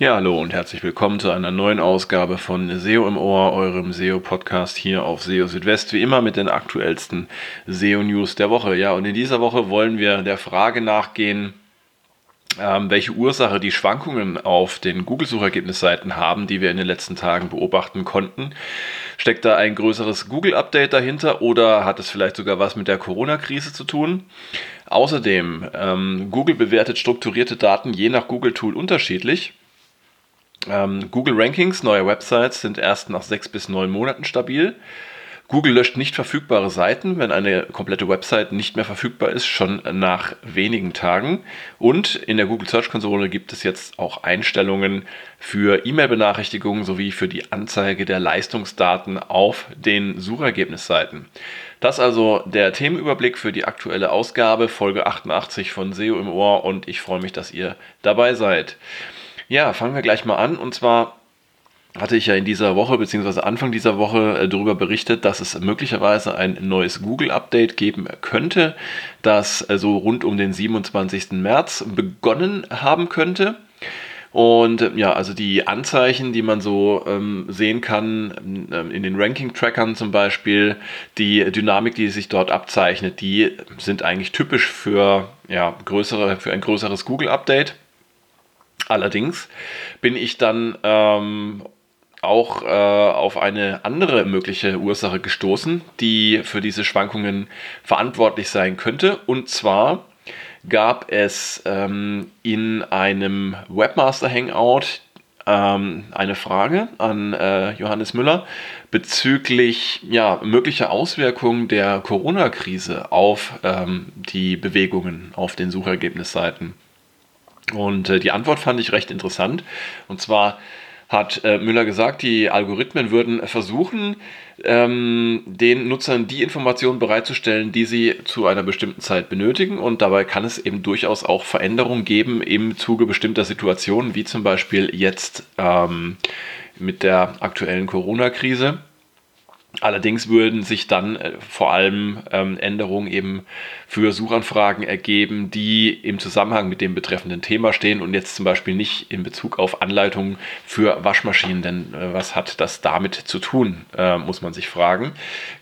Ja, hallo und herzlich willkommen zu einer neuen Ausgabe von SEO im Ohr, eurem SEO-Podcast hier auf SEO Südwest, wie immer mit den aktuellsten SEO-News der Woche. Ja, und in dieser Woche wollen wir der Frage nachgehen, ähm, welche Ursache die Schwankungen auf den Google-Suchergebnisseiten haben, die wir in den letzten Tagen beobachten konnten. Steckt da ein größeres Google-Update dahinter oder hat es vielleicht sogar was mit der Corona-Krise zu tun? Außerdem, ähm, Google bewertet strukturierte Daten je nach Google-Tool unterschiedlich. Ähm, Google Rankings neuer Websites sind erst nach sechs bis neun Monaten stabil. Google löscht nicht verfügbare Seiten, wenn eine komplette Website nicht mehr verfügbar ist, schon nach wenigen Tagen. Und in der Google Search Konsole gibt es jetzt auch Einstellungen für E-Mail-Benachrichtigungen sowie für die Anzeige der Leistungsdaten auf den Suchergebnisseiten. Das also der Themenüberblick für die aktuelle Ausgabe, Folge 88 von SEO im Ohr und ich freue mich, dass ihr dabei seid. Ja, fangen wir gleich mal an und zwar hatte ich ja in dieser Woche bzw. Anfang dieser Woche äh, darüber berichtet, dass es möglicherweise ein neues Google-Update geben könnte, das äh, so rund um den 27. März begonnen haben könnte. Und äh, ja, also die Anzeichen, die man so ähm, sehen kann, ähm, in den Ranking-Trackern zum Beispiel, die Dynamik, die sich dort abzeichnet, die sind eigentlich typisch für, ja, größere, für ein größeres Google-Update. Allerdings bin ich dann ähm, auch äh, auf eine andere mögliche Ursache gestoßen, die für diese Schwankungen verantwortlich sein könnte. Und zwar gab es ähm, in einem Webmaster Hangout ähm, eine Frage an äh, Johannes Müller bezüglich ja, möglicher Auswirkungen der Corona-Krise auf ähm, die Bewegungen auf den Suchergebnisseiten. Und äh, die Antwort fand ich recht interessant. Und zwar hat äh, Müller gesagt, die Algorithmen würden versuchen, ähm, den Nutzern die Informationen bereitzustellen, die sie zu einer bestimmten Zeit benötigen. Und dabei kann es eben durchaus auch Veränderungen geben im Zuge bestimmter Situationen, wie zum Beispiel jetzt ähm, mit der aktuellen Corona-Krise. Allerdings würden sich dann äh, vor allem ähm, Änderungen eben für Suchanfragen ergeben, die im Zusammenhang mit dem betreffenden Thema stehen und jetzt zum Beispiel nicht in Bezug auf Anleitungen für Waschmaschinen, denn äh, was hat das damit zu tun, äh, muss man sich fragen.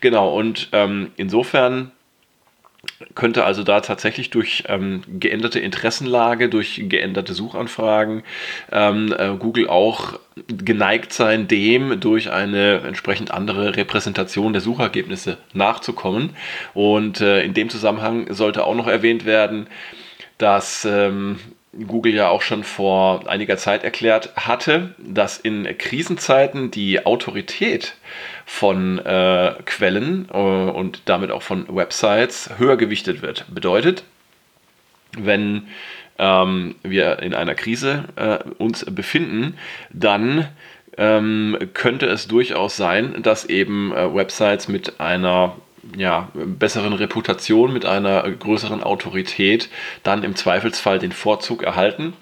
Genau, und ähm, insofern könnte also da tatsächlich durch ähm, geänderte Interessenlage, durch geänderte Suchanfragen ähm, äh, Google auch geneigt sein, dem durch eine entsprechend andere Repräsentation der Suchergebnisse nachzukommen. Und äh, in dem Zusammenhang sollte auch noch erwähnt werden, dass ähm, Google ja auch schon vor einiger Zeit erklärt hatte, dass in Krisenzeiten die Autorität von äh, Quellen äh, und damit auch von Websites höher gewichtet wird. Bedeutet, wenn ähm, wir in einer Krise äh, uns befinden, dann ähm, könnte es durchaus sein, dass eben äh, Websites mit einer ja, besseren Reputation, mit einer größeren Autorität dann im Zweifelsfall den Vorzug erhalten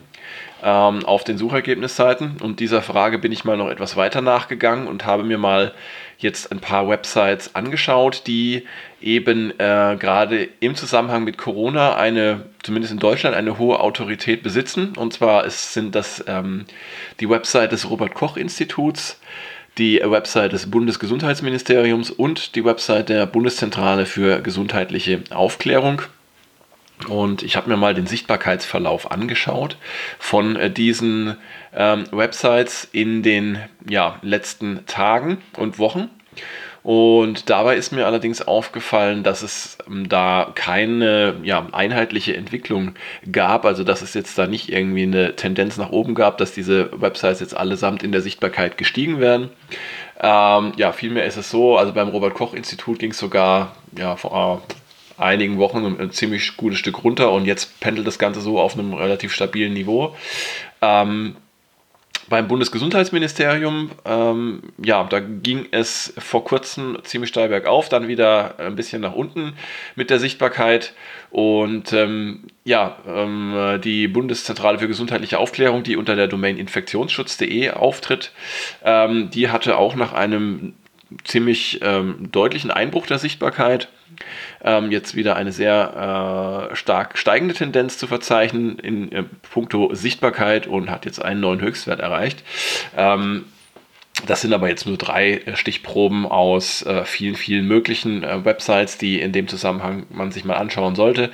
ähm, auf den Suchergebnisseiten. Und dieser Frage bin ich mal noch etwas weiter nachgegangen und habe mir mal jetzt ein paar Websites angeschaut, die eben äh, gerade im Zusammenhang mit Corona eine, zumindest in Deutschland, eine hohe Autorität besitzen. Und zwar ist, sind das ähm, die Website des Robert Koch Instituts, die Website des Bundesgesundheitsministeriums und die Website der Bundeszentrale für gesundheitliche Aufklärung. Und ich habe mir mal den Sichtbarkeitsverlauf angeschaut von äh, diesen ähm, Websites in den ja, letzten Tagen und Wochen. Und dabei ist mir allerdings aufgefallen, dass es ähm, da keine ja, einheitliche Entwicklung gab. Also dass es jetzt da nicht irgendwie eine Tendenz nach oben gab, dass diese Websites jetzt allesamt in der Sichtbarkeit gestiegen werden. Ähm, ja, vielmehr ist es so, also beim Robert Koch Institut ging es sogar ja, vor einigen Wochen ein ziemlich gutes Stück runter und jetzt pendelt das Ganze so auf einem relativ stabilen Niveau. Ähm, beim Bundesgesundheitsministerium, ähm, ja, da ging es vor kurzem ziemlich steil bergauf, dann wieder ein bisschen nach unten mit der Sichtbarkeit. Und ähm, ja, ähm, die Bundeszentrale für gesundheitliche Aufklärung, die unter der Domain infektionsschutz.de auftritt, ähm, die hatte auch nach einem ziemlich ähm, deutlichen Einbruch der Sichtbarkeit ähm, jetzt wieder eine sehr äh, stark steigende Tendenz zu verzeichnen in äh, puncto Sichtbarkeit und hat jetzt einen neuen Höchstwert erreicht. Ähm, das sind aber jetzt nur drei äh, Stichproben aus äh, vielen, vielen möglichen äh, Websites, die in dem Zusammenhang man sich mal anschauen sollte.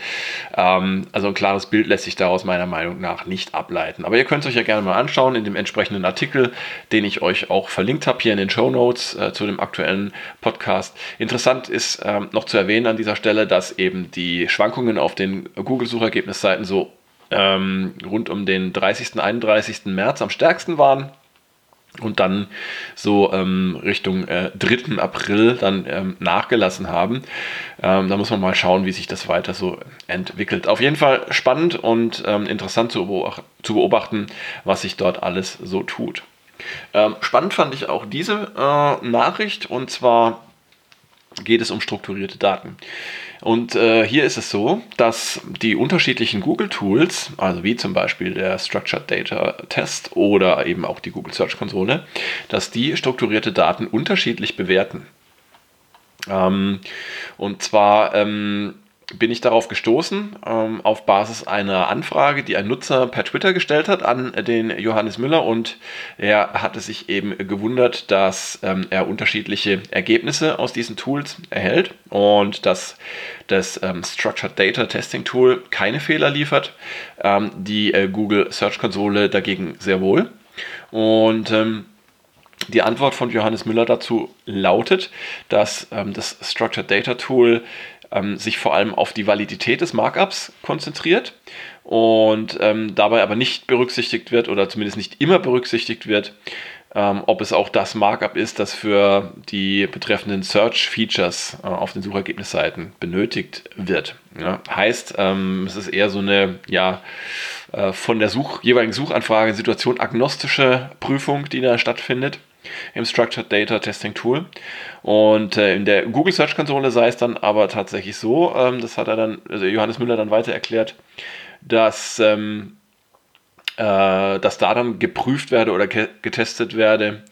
Ähm, also ein klares Bild lässt sich daraus meiner Meinung nach nicht ableiten. Aber ihr könnt es euch ja gerne mal anschauen in dem entsprechenden Artikel, den ich euch auch verlinkt habe hier in den Show Notes äh, zu dem aktuellen Podcast. Interessant ist ähm, noch zu erwähnen an dieser Stelle, dass eben die Schwankungen auf den Google-Suchergebnisseiten so ähm, rund um den 30. 31. März am stärksten waren und dann so ähm, Richtung äh, 3. April dann ähm, nachgelassen haben. Ähm, da muss man mal schauen, wie sich das weiter so entwickelt. Auf jeden Fall spannend und ähm, interessant zu, beobachten, zu beobachten, was sich dort alles so tut. Ähm, spannend fand ich auch diese äh, Nachricht und zwar geht es um strukturierte Daten. Und äh, hier ist es so, dass die unterschiedlichen Google-Tools, also wie zum Beispiel der Structured Data Test oder eben auch die Google Search Konsole, dass die strukturierte Daten unterschiedlich bewerten. Ähm, und zwar ähm, bin ich darauf gestoßen, ähm, auf Basis einer Anfrage, die ein Nutzer per Twitter gestellt hat an den Johannes Müller und er hatte sich eben gewundert, dass ähm, er unterschiedliche Ergebnisse aus diesen Tools erhält und dass das ähm, Structured Data Testing Tool keine Fehler liefert, ähm, die äh, Google Search Konsole dagegen sehr wohl. Und ähm, die Antwort von Johannes Müller dazu lautet, dass ähm, das Structured Data Tool ähm, sich vor allem auf die Validität des Markups konzentriert und ähm, dabei aber nicht berücksichtigt wird oder zumindest nicht immer berücksichtigt wird, ähm, ob es auch das Markup ist, das für die betreffenden Search-Features äh, auf den Suchergebnisseiten benötigt wird. Ja, heißt, ähm, es ist eher so eine ja, äh, von der Such jeweiligen Suchanfrage Situation agnostische Prüfung, die da stattfindet im Structured Data Testing Tool. Und äh, in der Google Search Konsole sei es dann aber tatsächlich so, ähm, das hat er dann, also Johannes Müller dann weiter erklärt, dass, ähm, äh, dass da dann geprüft werde oder getestet werde,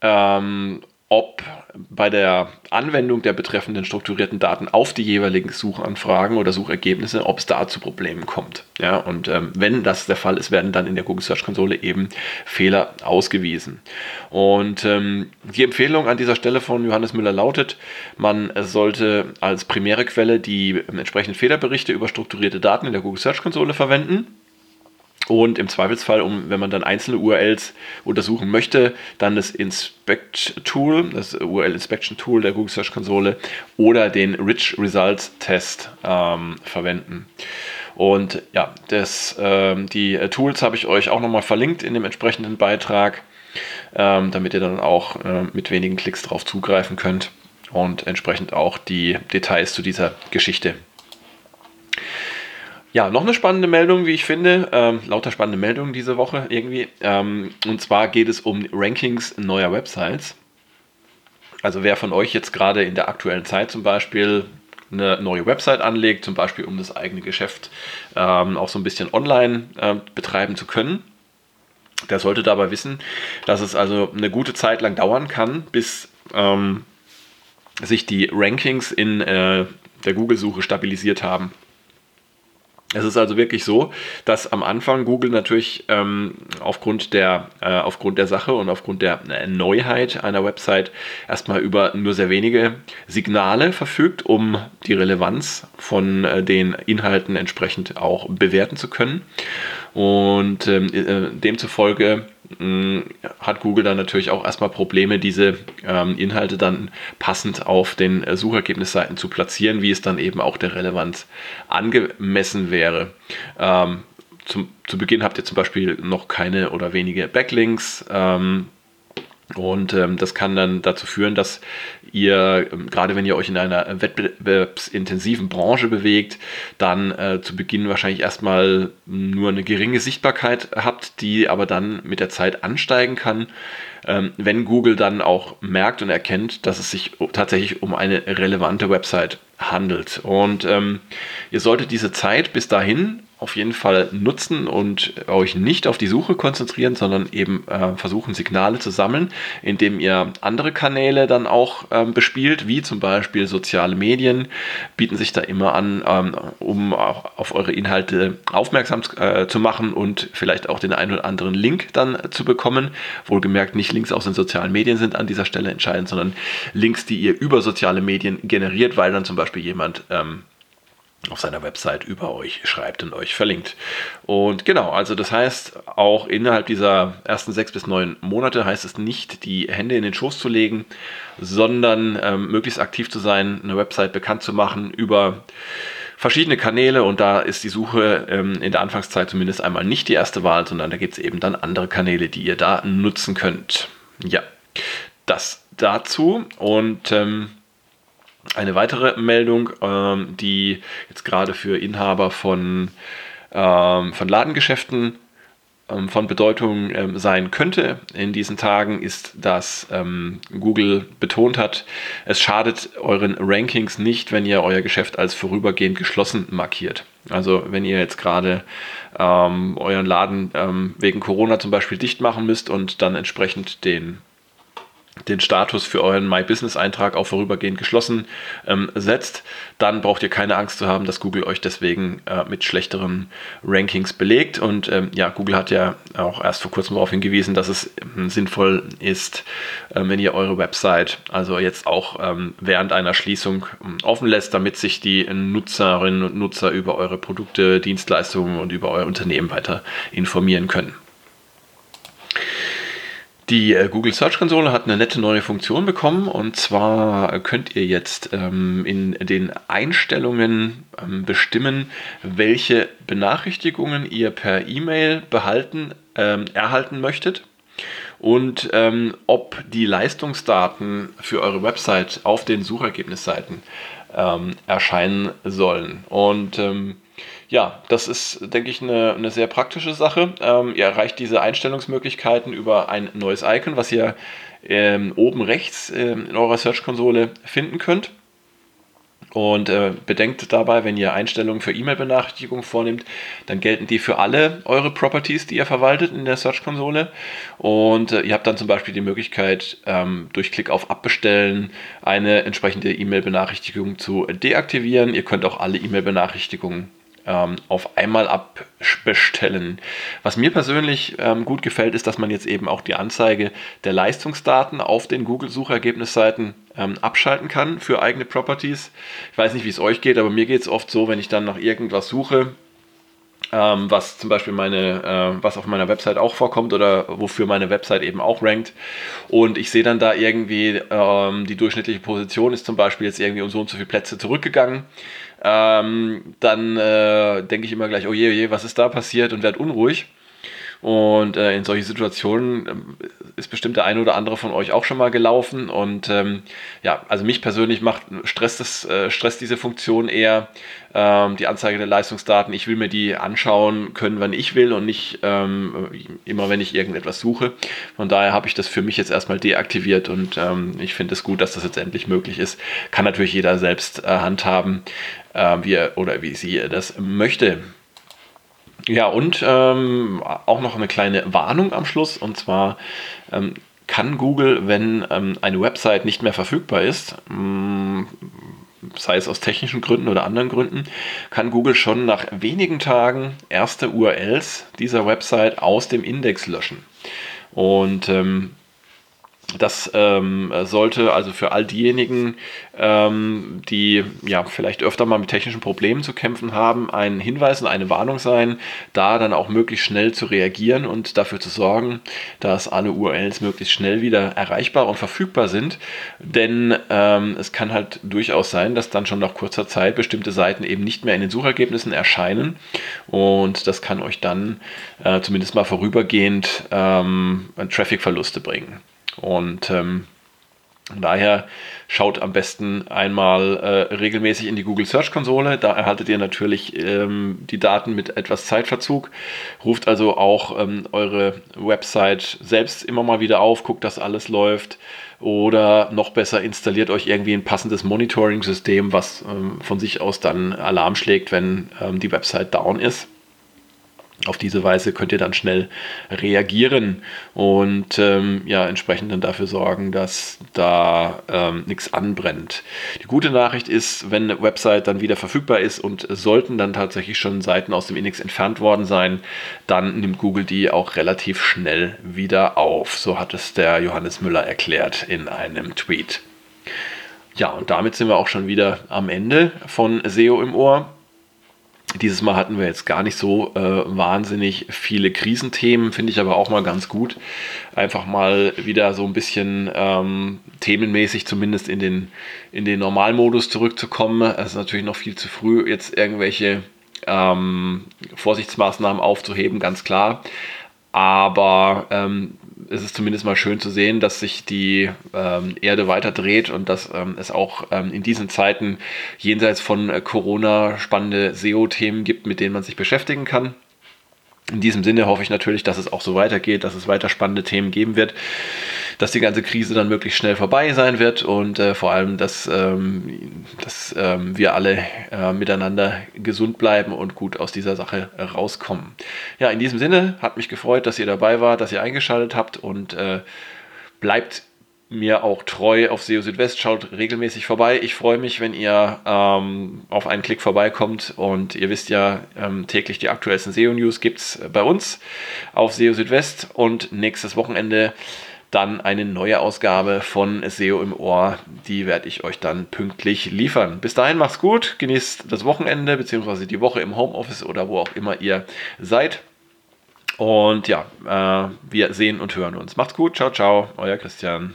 ähm, ob bei der Anwendung der betreffenden strukturierten Daten auf die jeweiligen Suchanfragen oder Suchergebnisse, ob es da zu Problemen kommt. Ja, und ähm, wenn das der Fall ist, werden dann in der Google Search Konsole eben Fehler ausgewiesen. Und ähm, die Empfehlung an dieser Stelle von Johannes Müller lautet, man sollte als primäre Quelle die entsprechenden Fehlerberichte über strukturierte Daten in der Google Search Konsole verwenden und im Zweifelsfall, um, wenn man dann einzelne URLs untersuchen möchte, dann das Inspect Tool, das URL Inspection Tool der Google Search Konsole oder den Rich Results Test ähm, verwenden. Und ja, das, ähm, die Tools habe ich euch auch nochmal verlinkt in dem entsprechenden Beitrag, ähm, damit ihr dann auch äh, mit wenigen Klicks darauf zugreifen könnt und entsprechend auch die Details zu dieser Geschichte ja, noch eine spannende Meldung, wie ich finde. Ähm, lauter spannende Meldungen diese Woche irgendwie. Ähm, und zwar geht es um Rankings neuer Websites. Also wer von euch jetzt gerade in der aktuellen Zeit zum Beispiel eine neue Website anlegt, zum Beispiel um das eigene Geschäft ähm, auch so ein bisschen online äh, betreiben zu können, der sollte dabei wissen, dass es also eine gute Zeit lang dauern kann, bis ähm, sich die Rankings in äh, der Google-Suche stabilisiert haben. Es ist also wirklich so, dass am Anfang Google natürlich ähm, aufgrund, der, äh, aufgrund der Sache und aufgrund der äh, Neuheit einer Website erstmal über nur sehr wenige Signale verfügt, um die Relevanz von äh, den Inhalten entsprechend auch bewerten zu können. Und ähm, äh, demzufolge hat Google dann natürlich auch erstmal Probleme, diese ähm, Inhalte dann passend auf den äh, Suchergebnisseiten zu platzieren, wie es dann eben auch der Relevanz angemessen wäre. Ähm, zum, zu Beginn habt ihr zum Beispiel noch keine oder wenige Backlinks. Ähm, und ähm, das kann dann dazu führen, dass ihr, ähm, gerade wenn ihr euch in einer wettbewerbsintensiven Branche bewegt, dann äh, zu Beginn wahrscheinlich erstmal nur eine geringe Sichtbarkeit habt, die aber dann mit der Zeit ansteigen kann, ähm, wenn Google dann auch merkt und erkennt, dass es sich tatsächlich um eine relevante Website handelt. Und ähm, ihr solltet diese Zeit bis dahin auf jeden Fall nutzen und euch nicht auf die Suche konzentrieren, sondern eben äh, versuchen, Signale zu sammeln, indem ihr andere Kanäle dann auch ähm, bespielt, wie zum Beispiel soziale Medien, bieten sich da immer an, ähm, um auch auf eure Inhalte aufmerksam äh, zu machen und vielleicht auch den einen oder anderen Link dann zu bekommen. Wohlgemerkt nicht Links aus den sozialen Medien sind an dieser Stelle entscheidend, sondern Links, die ihr über soziale Medien generiert, weil dann zum Beispiel jemand ähm, auf seiner Website über euch schreibt und euch verlinkt. Und genau, also das heißt, auch innerhalb dieser ersten sechs bis neun Monate heißt es nicht, die Hände in den Schoß zu legen, sondern ähm, möglichst aktiv zu sein, eine Website bekannt zu machen über verschiedene Kanäle und da ist die Suche ähm, in der Anfangszeit zumindest einmal nicht die erste Wahl, sondern da gibt es eben dann andere Kanäle, die ihr da nutzen könnt. Ja, das dazu und ähm, eine weitere Meldung, ähm, die jetzt gerade für Inhaber von, ähm, von Ladengeschäften ähm, von Bedeutung ähm, sein könnte in diesen Tagen, ist, dass ähm, Google betont hat, es schadet euren Rankings nicht, wenn ihr euer Geschäft als vorübergehend geschlossen markiert. Also wenn ihr jetzt gerade ähm, euren Laden wegen Corona zum Beispiel dicht machen müsst und dann entsprechend den den Status für euren My Business Eintrag auch vorübergehend geschlossen ähm, setzt, dann braucht ihr keine Angst zu haben, dass Google euch deswegen äh, mit schlechteren Rankings belegt. Und ähm, ja, Google hat ja auch erst vor kurzem darauf hingewiesen, dass es ähm, sinnvoll ist, äh, wenn ihr eure Website also jetzt auch ähm, während einer Schließung ähm, offen lässt, damit sich die Nutzerinnen und Nutzer über eure Produkte, Dienstleistungen und über euer Unternehmen weiter informieren können. Die äh, Google Search Konsole hat eine nette neue Funktion bekommen und zwar könnt ihr jetzt ähm, in den Einstellungen ähm, bestimmen, welche Benachrichtigungen ihr per E-Mail behalten, ähm, erhalten möchtet und ähm, ob die Leistungsdaten für eure Website auf den Suchergebnisseiten ähm, erscheinen sollen. Und ähm, ja, das ist, denke ich, eine, eine sehr praktische Sache. Ähm, ihr erreicht diese Einstellungsmöglichkeiten über ein neues Icon, was ihr ähm, oben rechts ähm, in eurer Search-Konsole finden könnt. Und äh, bedenkt dabei, wenn ihr Einstellungen für E-Mail-Benachrichtigungen vornehmt, dann gelten die für alle eure Properties, die ihr verwaltet in der Search-Konsole. Und äh, ihr habt dann zum Beispiel die Möglichkeit, ähm, durch Klick auf Abbestellen eine entsprechende E-Mail-Benachrichtigung zu deaktivieren. Ihr könnt auch alle E-Mail-Benachrichtigungen ähm, auf einmal abbestellen. Was mir persönlich ähm, gut gefällt, ist, dass man jetzt eben auch die Anzeige der Leistungsdaten auf den Google-Suchergebnisseiten ähm, abschalten kann für eigene Properties. Ich weiß nicht, wie es euch geht, aber mir geht es oft so, wenn ich dann nach irgendwas suche, ähm, was zum Beispiel meine, äh, was auf meiner Website auch vorkommt oder wofür meine Website eben auch rankt. Und ich sehe dann da irgendwie, ähm, die durchschnittliche Position ist zum Beispiel jetzt irgendwie um so und so viele Plätze zurückgegangen ähm, dann äh, denke ich immer gleich, oh je, oh je, was ist da passiert und werde unruhig. Und äh, in solche Situationen äh, ist bestimmt der eine oder andere von euch auch schon mal gelaufen. Und ähm, ja, also mich persönlich macht stresst, das, äh, stresst diese Funktion eher ähm, die Anzeige der Leistungsdaten. Ich will mir die anschauen können, wann ich will und nicht ähm, immer, wenn ich irgendetwas suche. Von daher habe ich das für mich jetzt erstmal deaktiviert und ähm, ich finde es gut, dass das jetzt endlich möglich ist. Kann natürlich jeder selbst äh, handhaben, äh, wie er oder wie sie das möchte. Ja, und ähm, auch noch eine kleine Warnung am Schluss. Und zwar ähm, kann Google, wenn ähm, eine Website nicht mehr verfügbar ist, mh, mm, sei es aus technischen Gründen oder anderen Gründen, kann Google schon nach wenigen Tagen erste URLs dieser Website aus dem Index löschen. Und ähm, das ähm, sollte also für all diejenigen, ähm, die ja vielleicht öfter mal mit technischen Problemen zu kämpfen haben, ein Hinweis und eine Warnung sein, da dann auch möglichst schnell zu reagieren und dafür zu sorgen, dass alle URLs möglichst schnell wieder erreichbar und verfügbar sind. Denn ähm, es kann halt durchaus sein, dass dann schon nach kurzer Zeit bestimmte Seiten eben nicht mehr in den Suchergebnissen erscheinen und das kann euch dann äh, zumindest mal vorübergehend ähm, Trafficverluste bringen. Und ähm, daher schaut am besten einmal äh, regelmäßig in die Google Search Konsole. Da erhaltet ihr natürlich ähm, die Daten mit etwas Zeitverzug. Ruft also auch ähm, eure Website selbst immer mal wieder auf, guckt, dass alles läuft. Oder noch besser, installiert euch irgendwie ein passendes Monitoring-System, was ähm, von sich aus dann Alarm schlägt, wenn ähm, die Website down ist. Auf diese Weise könnt ihr dann schnell reagieren und ähm, ja, entsprechend dann dafür sorgen, dass da ähm, nichts anbrennt. Die gute Nachricht ist, wenn eine Website dann wieder verfügbar ist und sollten dann tatsächlich schon Seiten aus dem Index entfernt worden sein, dann nimmt Google die auch relativ schnell wieder auf. So hat es der Johannes Müller erklärt in einem Tweet. Ja, und damit sind wir auch schon wieder am Ende von SEO im Ohr. Dieses Mal hatten wir jetzt gar nicht so äh, wahnsinnig viele Krisenthemen, finde ich aber auch mal ganz gut. Einfach mal wieder so ein bisschen ähm, themenmäßig zumindest in den, in den Normalmodus zurückzukommen. Es ist natürlich noch viel zu früh, jetzt irgendwelche ähm, Vorsichtsmaßnahmen aufzuheben, ganz klar. Aber ähm, es ist zumindest mal schön zu sehen, dass sich die ähm, Erde weiter dreht und dass ähm, es auch ähm, in diesen Zeiten jenseits von äh, Corona spannende SEO-Themen gibt, mit denen man sich beschäftigen kann. In diesem Sinne hoffe ich natürlich, dass es auch so weitergeht, dass es weiter spannende Themen geben wird, dass die ganze Krise dann möglichst schnell vorbei sein wird und äh, vor allem, dass, ähm, dass ähm, wir alle äh, miteinander gesund bleiben und gut aus dieser Sache äh, rauskommen. Ja, in diesem Sinne hat mich gefreut, dass ihr dabei wart, dass ihr eingeschaltet habt und äh, bleibt mir auch treu auf SEO Südwest. Schaut regelmäßig vorbei. Ich freue mich, wenn ihr ähm, auf einen Klick vorbeikommt. Und ihr wisst ja, ähm, täglich die aktuellsten SEO-News gibt es bei uns auf SEO Südwest. Und nächstes Wochenende dann eine neue Ausgabe von SEO im Ohr. Die werde ich euch dann pünktlich liefern. Bis dahin macht's gut, genießt das Wochenende bzw. die Woche im Homeoffice oder wo auch immer ihr seid. Und ja, äh, wir sehen und hören uns. Macht's gut, ciao, ciao, euer Christian.